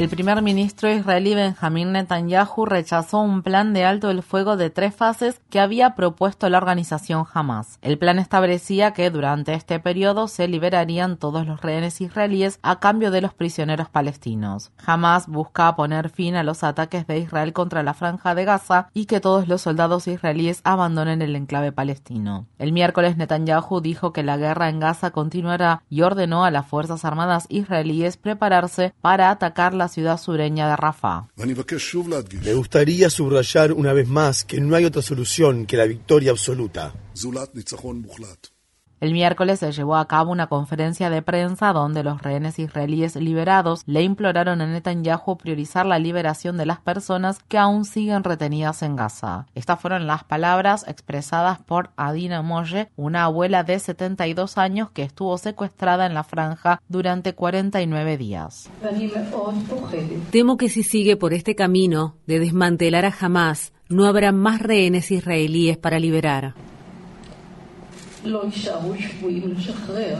El primer ministro israelí Benjamin Netanyahu rechazó un plan de alto el fuego de tres fases que había propuesto la organización Hamas. El plan establecía que durante este periodo se liberarían todos los rehenes israelíes a cambio de los prisioneros palestinos. Hamas busca poner fin a los ataques de Israel contra la franja de Gaza y que todos los soldados israelíes abandonen el enclave palestino. El miércoles Netanyahu dijo que la guerra en Gaza continuará y ordenó a las Fuerzas Armadas israelíes prepararse para atacar la ciudad sureña de Rafah. Me gustaría subrayar una vez más que no hay otra solución que la victoria absoluta. El miércoles se llevó a cabo una conferencia de prensa donde los rehenes israelíes liberados le imploraron a Netanyahu priorizar la liberación de las personas que aún siguen retenidas en Gaza. Estas fueron las palabras expresadas por Adina Moye, una abuela de 72 años que estuvo secuestrada en la franja durante 49 días. Temo que si sigue por este camino de desmantelar a Hamas, no habrá más rehenes israelíes para liberar. לא יישארו שבויים לשחרר.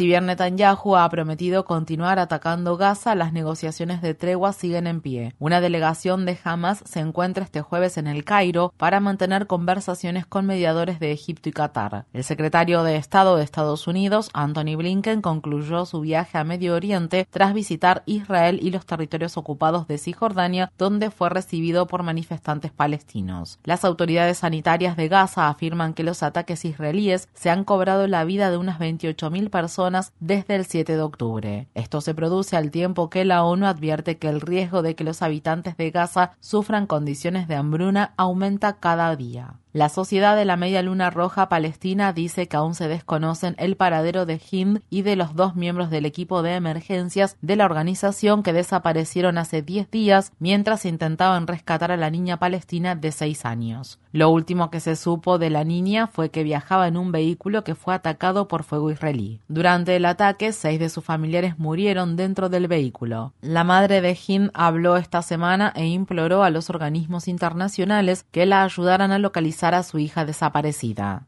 Si bien Netanyahu ha prometido continuar atacando Gaza, las negociaciones de tregua siguen en pie. Una delegación de Hamas se encuentra este jueves en el Cairo para mantener conversaciones con mediadores de Egipto y Qatar. El secretario de Estado de Estados Unidos, Anthony Blinken, concluyó su viaje a Medio Oriente tras visitar Israel y los territorios ocupados de Cisjordania, donde fue recibido por manifestantes palestinos. Las autoridades sanitarias de Gaza afirman que los ataques israelíes se han cobrado la vida de unas 28.000 personas desde el 7 de octubre. Esto se produce al tiempo que la ONU advierte que el riesgo de que los habitantes de Gaza sufran condiciones de hambruna aumenta cada día. La Sociedad de la Media Luna Roja Palestina dice que aún se desconocen el paradero de Hind y de los dos miembros del equipo de emergencias de la organización que desaparecieron hace 10 días mientras intentaban rescatar a la niña palestina de 6 años. Lo último que se supo de la niña fue que viajaba en un vehículo que fue atacado por fuego israelí. Durante el ataque, seis de sus familiares murieron dentro del vehículo. La madre de Hind habló esta semana e imploró a los organismos internacionales que la ayudaran a localizar a su hija desaparecida.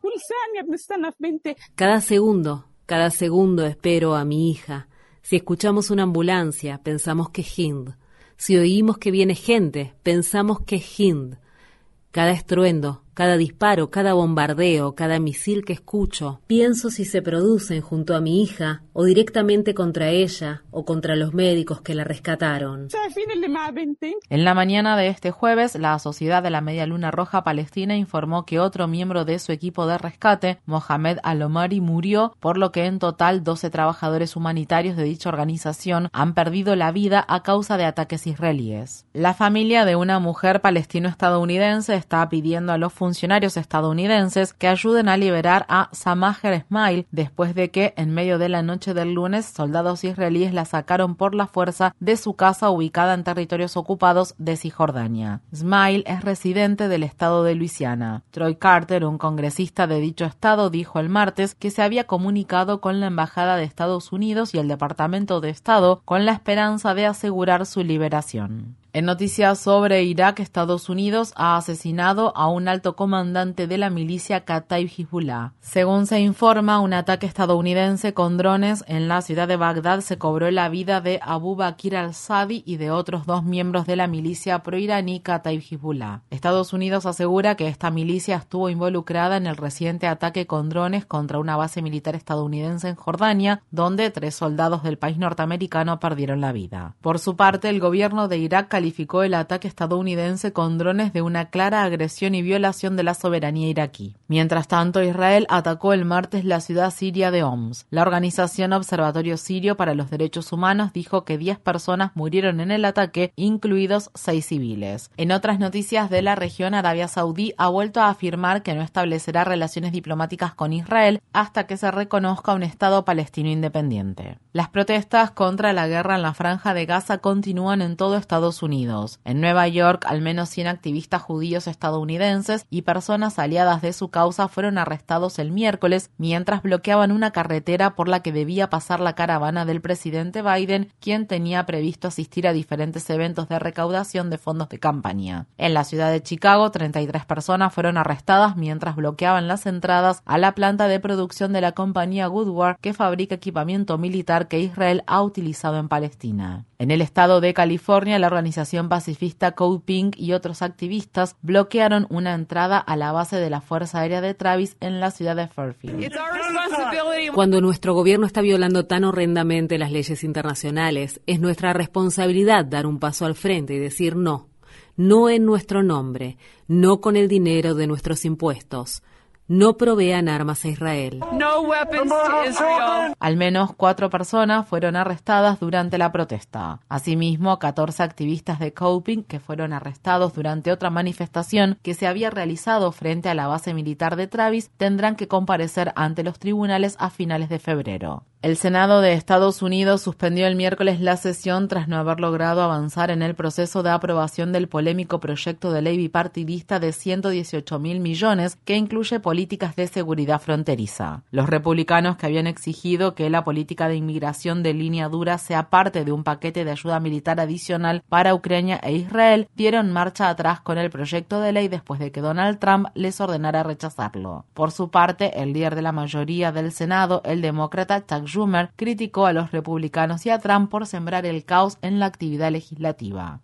Cada segundo, cada segundo espero a mi hija. Si escuchamos una ambulancia, pensamos que es Hind. Si oímos que viene gente, pensamos que es Hind. Cada estruendo, cada disparo, cada bombardeo, cada misil que escucho, pienso si se producen junto a mi hija o directamente contra ella o contra los médicos que la rescataron. En la mañana de este jueves, la Sociedad de la Media Luna Roja Palestina informó que otro miembro de su equipo de rescate, Mohamed Alomari, murió, por lo que en total 12 trabajadores humanitarios de dicha organización han perdido la vida a causa de ataques israelíes. La familia de una mujer palestino-estadounidense está pidiendo a los funcionarios estadounidenses que ayuden a liberar a Samaher Smile después de que, en medio de la noche del lunes, soldados israelíes la sacaron por la fuerza de su casa ubicada en territorios ocupados de Cisjordania. Smile es residente del estado de Luisiana. Troy Carter, un congresista de dicho estado, dijo el martes que se había comunicado con la Embajada de Estados Unidos y el Departamento de Estado con la esperanza de asegurar su liberación. En noticias sobre Irak, Estados Unidos ha asesinado a un alto comandante de la milicia Kataib Hezbollah. Según se informa, un ataque estadounidense con drones en la ciudad de Bagdad se cobró la vida de Abu Bakr al-Sadi y de otros dos miembros de la milicia proiraní Kataib Hezbollah. Estados Unidos asegura que esta milicia estuvo involucrada en el reciente ataque con drones contra una base militar estadounidense en Jordania, donde tres soldados del país norteamericano perdieron la vida. Por su parte, el gobierno de Irak calificó el ataque estadounidense con drones de una clara agresión y violación de la soberanía iraquí. Mientras tanto, Israel atacó el martes la ciudad siria de Homs. La organización Observatorio Sirio para los Derechos Humanos dijo que 10 personas murieron en el ataque, incluidos 6 civiles. En otras noticias de la región, Arabia Saudí ha vuelto a afirmar que no establecerá relaciones diplomáticas con Israel hasta que se reconozca un Estado palestino independiente. Las protestas contra la guerra en la franja de Gaza continúan en todo Estados Unidos. En Nueva York, al menos 100 activistas judíos estadounidenses y personas aliadas de su causa fueron arrestados el miércoles mientras bloqueaban una carretera por la que debía pasar la caravana del presidente Biden, quien tenía previsto asistir a diferentes eventos de recaudación de fondos de campaña. En la ciudad de Chicago, 33 personas fueron arrestadas mientras bloqueaban las entradas a la planta de producción de la compañía Woodward que fabrica equipamiento militar que Israel ha utilizado en Palestina. En el estado de California, la organización pacifista Code Pink y otros activistas bloquearon una entrada a la base de la Fuerza Aérea de Travis en la ciudad de Fairfield. Cuando nuestro gobierno está violando tan horrendamente las leyes internacionales, es nuestra responsabilidad dar un paso al frente y decir no. No en nuestro nombre, no con el dinero de nuestros impuestos no provean armas a Israel. Al menos cuatro personas fueron arrestadas durante la protesta. Asimismo, 14 activistas de Coping que fueron arrestados durante otra manifestación que se había realizado frente a la base militar de Travis tendrán que comparecer ante los tribunales a finales de febrero. El Senado de Estados Unidos suspendió el miércoles la sesión tras no haber logrado avanzar en el proceso de aprobación del polémico proyecto de ley bipartidista de 118 mil millones que incluye políticas de seguridad fronteriza. Los republicanos que habían exigido que la política de inmigración de línea dura sea parte de un paquete de ayuda militar adicional para Ucrania e Israel dieron marcha atrás con el proyecto de ley después de que Donald Trump les ordenara rechazarlo. Por su parte, el líder de la mayoría del Senado, el demócrata Chuck Schumer criticó a los republicanos y a Trump por sembrar el caos en la actividad legislativa.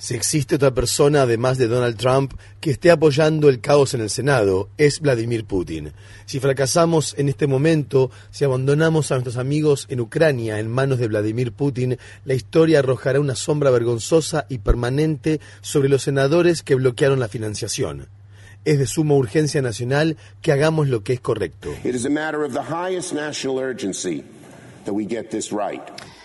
Si existe otra persona además de Donald Trump que esté apoyando el caos en el Senado, es Vladimir Putin. Si fracasamos en este momento, si abandonamos a nuestros amigos en Ucrania en manos de Vladimir Putin, la historia arrojará una sombra vergonzosa y permanente sobre los senadores que bloquearon la financiación es de suma urgencia nacional que hagamos lo que es correcto.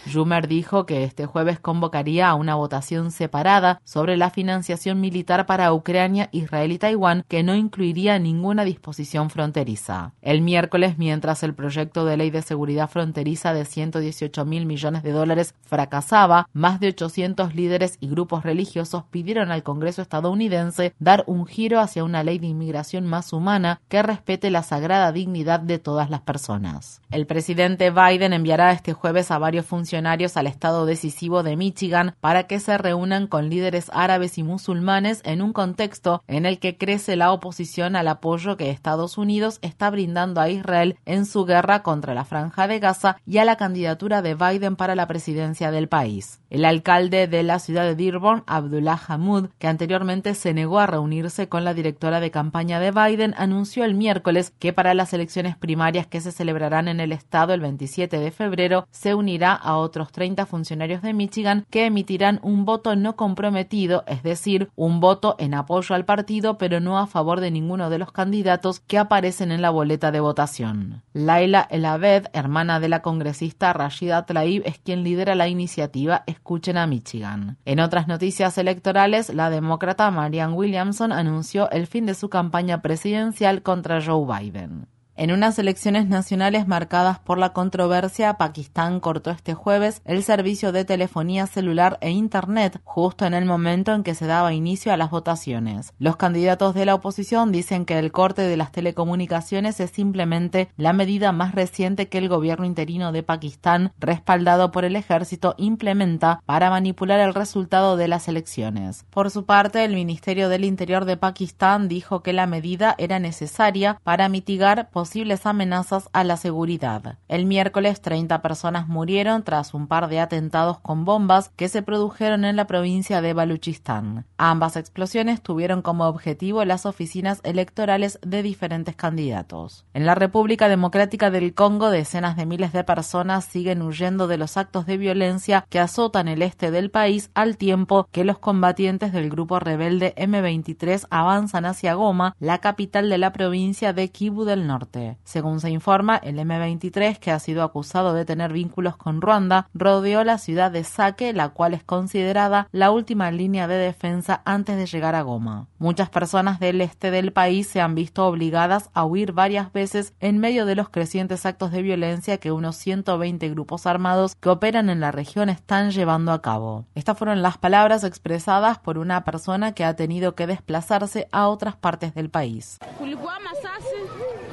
Schumer dijo que este jueves convocaría a una votación separada sobre la financiación militar para Ucrania, Israel y Taiwán, que no incluiría ninguna disposición fronteriza. El miércoles, mientras el proyecto de ley de seguridad fronteriza de 118 mil millones de dólares fracasaba, más de 800 líderes y grupos religiosos pidieron al Congreso estadounidense dar un giro hacia una ley de inmigración más humana que respete la sagrada dignidad de todas las personas. El presidente Biden enviará este jueves a varios funcionarios al estado decisivo de Michigan para que se reúnan con líderes árabes y musulmanes en un contexto en el que crece la oposición al apoyo que Estados Unidos está brindando a Israel en su guerra contra la franja de Gaza y a la candidatura de Biden para la presidencia del país. El alcalde de la ciudad de Dearborn, Abdullah Hamoud, que anteriormente se negó a reunirse con la directora de campaña de Biden, anunció el miércoles que para las elecciones primarias que se celebrarán en el estado el 27 de febrero se unirá a otros 30 funcionarios de Michigan que emitirán un voto no comprometido, es decir, un voto en apoyo al partido pero no a favor de ninguno de los candidatos que aparecen en la boleta de votación. Laila El Abed, hermana de la congresista Rashida Tlaib, es quien lidera la iniciativa Escuchen a Michigan. En otras noticias electorales, la demócrata Marianne Williamson anunció el fin de su campaña presidencial contra Joe Biden. En unas elecciones nacionales marcadas por la controversia, Pakistán cortó este jueves el servicio de telefonía celular e Internet justo en el momento en que se daba inicio a las votaciones. Los candidatos de la oposición dicen que el corte de las telecomunicaciones es simplemente la medida más reciente que el gobierno interino de Pakistán, respaldado por el ejército, implementa para manipular el resultado de las elecciones. Por su parte, el Ministerio del Interior de Pakistán dijo que la medida era necesaria para mitigar posibles posibles amenazas a la seguridad. El miércoles 30 personas murieron tras un par de atentados con bombas que se produjeron en la provincia de Baluchistán. Ambas explosiones tuvieron como objetivo las oficinas electorales de diferentes candidatos. En la República Democrática del Congo, decenas de miles de personas siguen huyendo de los actos de violencia que azotan el este del país al tiempo que los combatientes del grupo rebelde M23 avanzan hacia Goma, la capital de la provincia de Kivu del Norte. Según se informa, el M23, que ha sido acusado de tener vínculos con Ruanda, rodeó la ciudad de Sake, la cual es considerada la última línea de defensa antes de llegar a Goma. Muchas personas del este del país se han visto obligadas a huir varias veces en medio de los crecientes actos de violencia que unos 120 grupos armados que operan en la región están llevando a cabo. Estas fueron las palabras expresadas por una persona que ha tenido que desplazarse a otras partes del país.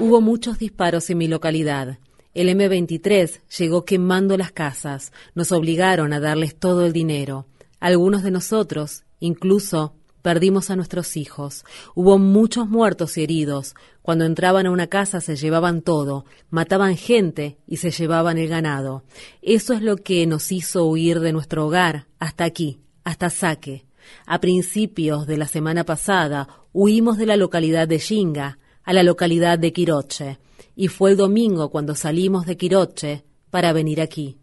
Hubo muchos disparos en mi localidad. El M23 llegó quemando las casas. Nos obligaron a darles todo el dinero. Algunos de nosotros, incluso, perdimos a nuestros hijos. Hubo muchos muertos y heridos. Cuando entraban a una casa se llevaban todo, mataban gente y se llevaban el ganado. Eso es lo que nos hizo huir de nuestro hogar hasta aquí, hasta Saque. A principios de la semana pasada huimos de la localidad de Shinga a la localidad de Quiroche y fue el domingo cuando salimos de Quiroche para venir aquí.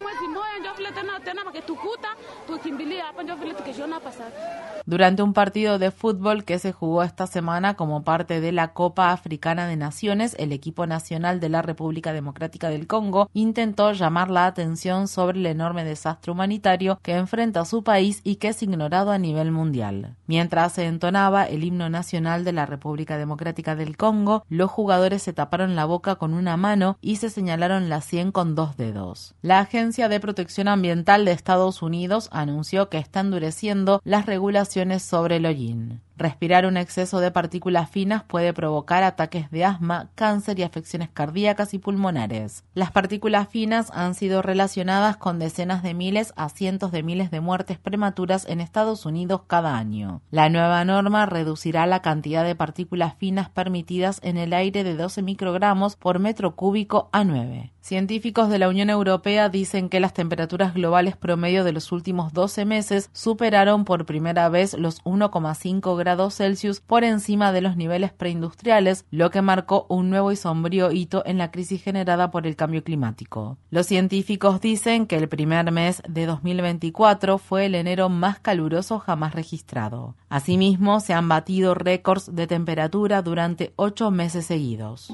Durante un partido de fútbol que se jugó esta semana como parte de la Copa Africana de Naciones, el equipo nacional de la República Democrática del Congo intentó llamar la atención sobre el enorme desastre humanitario que enfrenta su país y que es ignorado a nivel mundial. Mientras se entonaba el himno nacional de la República Democrática del Congo, los jugadores se taparon la boca con una mano y se señalaron la sien con dos dedos. La Agencia de Protección Ambiental de Estados Unidos anunció que está endureciendo las regulaciones sobre el hollín. Respirar un exceso de partículas finas puede provocar ataques de asma, cáncer y afecciones cardíacas y pulmonares. Las partículas finas han sido relacionadas con decenas de miles a cientos de miles de muertes prematuras en Estados Unidos cada año. La nueva norma reducirá la cantidad de partículas finas permitidas en el aire de 12 microgramos por metro cúbico a 9. Científicos de la Unión Europea dicen que las temperaturas globales promedio de los últimos 12 meses superaron por primera vez los 1,5 grados Celsius por encima de los niveles preindustriales, lo que marcó un nuevo y sombrío hito en la crisis generada por el cambio climático. Los científicos dicen que el primer mes de 2024 fue el enero más caluroso jamás registrado. Asimismo, se han batido récords de temperatura durante ocho meses seguidos.